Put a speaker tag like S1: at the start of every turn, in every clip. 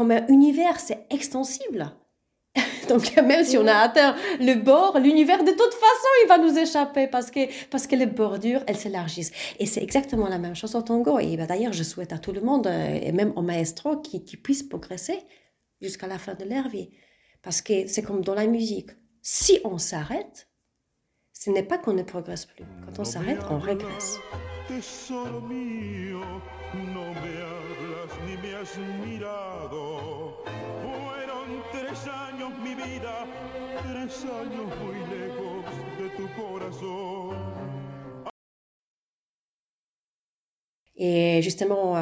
S1: comme un univers, c'est extensible. Donc même si on a atteint le bord, l'univers de toute façon, il va nous échapper parce que, parce que les bordures, elles s'élargissent. Et c'est exactement la même chose au tango. Et ben, d'ailleurs, je souhaite à tout le monde, euh, et même au maestro, qui, qui puisse progresser jusqu'à la fin de leur vie. Parce que c'est comme dans la musique. Si on s'arrête, ce n'est pas qu'on ne progresse plus. Quand on s'arrête, on régresse. Et justement, euh,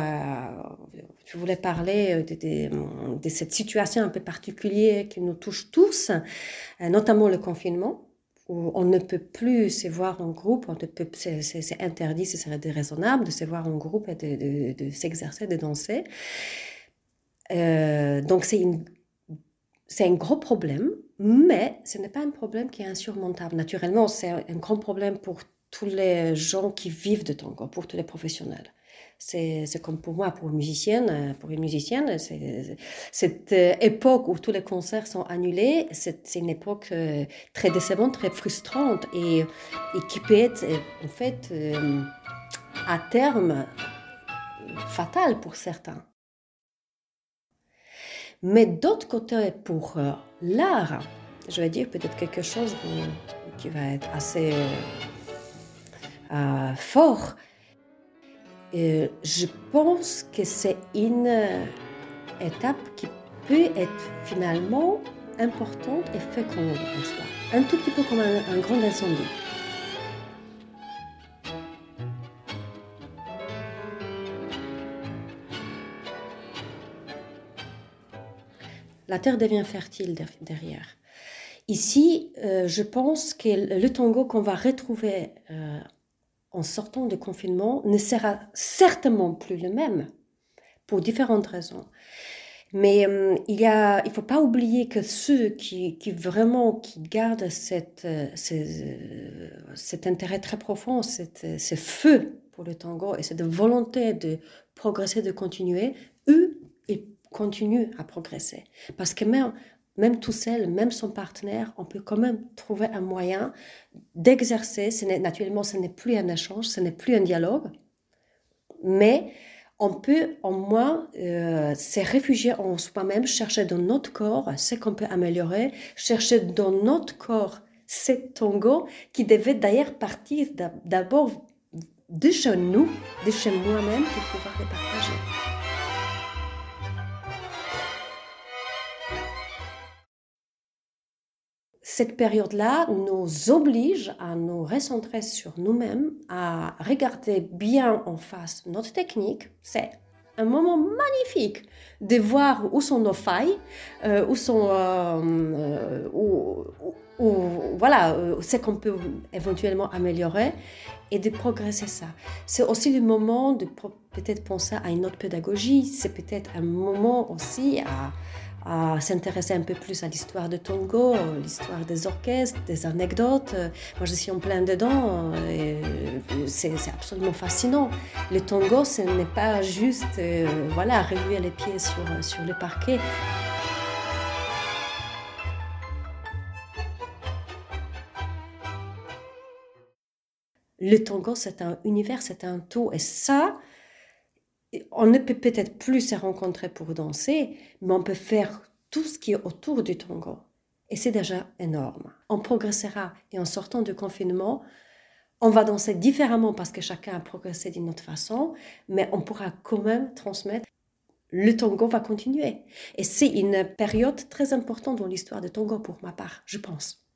S1: je voulais parler de, de, cette situation un peu particulière qui nous touche tous, euh, notamment le confinement, où on ne peut plus se voir en groupe, c'est interdit, ce serait déraisonnable de se voir en groupe et de, s'exercer, de danser. donc c'est c'est un gros problème, mais ce n'est pas un problème qui est insurmontable. Naturellement, c'est un grand problème pour tous les gens qui vivent de tango, pour tous les professionnels. C'est comme pour moi, pour une musicienne, pour une musicienne, cette euh, époque où tous les concerts sont annulés, c'est une époque euh, très décevante, très frustrante et, et qui peut être euh, en fait à terme fatale pour certains. Mais d'autre côté, pour l'art, je vais dire peut-être quelque chose qui va être assez fort je pense que c'est une euh, étape qui peut être finalement importante et féconde en soi. Un tout petit peu comme un, grand incendie. La terre devient fertile derrière. Ici, euh, je pense que le tango qu'on va retrouver euh, en sortant du confinement ne sera certainement plus le même pour différentes raisons. Mais euh, il ne faut pas oublier que ceux qui, vraiment qui gardent euh, euh, cet intérêt très profond, cette, ce feu pour le tango et cette volonté de progresser, de continuer, eux, ils continuent à progresser. Parce que même même tout seul, même son partenaire, on peut quand même trouver un moyen d'exercer. Naturellement, ce n'est plus un échange, ce n'est plus un dialogue, mais on peut au moins euh, se réfugier en soi-même, chercher dans notre corps ce qu'on peut améliorer, chercher dans notre corps ce tango qui devait d'ailleurs partir d'abord de chez nous, de chez moi-même pour pouvoir le partager. Cette période-là nous oblige à nous recentrer sur nous-mêmes, à regarder bien en face notre technique. C'est un moment magnifique de voir où sont nos failles, euh, où sont, euh, euh, voilà, ce qu'on peut éventuellement améliorer et de progresser ça. C'est aussi le moment de peut-être penser à une autre pédagogie. C'est peut-être un moment aussi à à s'intéresser un peu plus à l'histoire de Tongo, l'histoire des orchestres, des anecdotes. Moi, je suis en plein dedans et c'est absolument fascinant. Le Tongo, ce n'est pas juste euh, voilà, remuer les pieds sur, sur le parquet. Le tango, c'est un univers, c'est un tout. Et ça, on ne peut peut-être plus se rencontrer pour danser, mais on peut faire tout ce qui est autour du tango. Et c'est déjà énorme. On progressera et en sortant du confinement, on va danser différemment parce que chacun a progressé d'une autre façon, mais on pourra quand même transmettre. Le tango va continuer. Et c'est une période très importante dans l'histoire du tango pour ma part, je pense.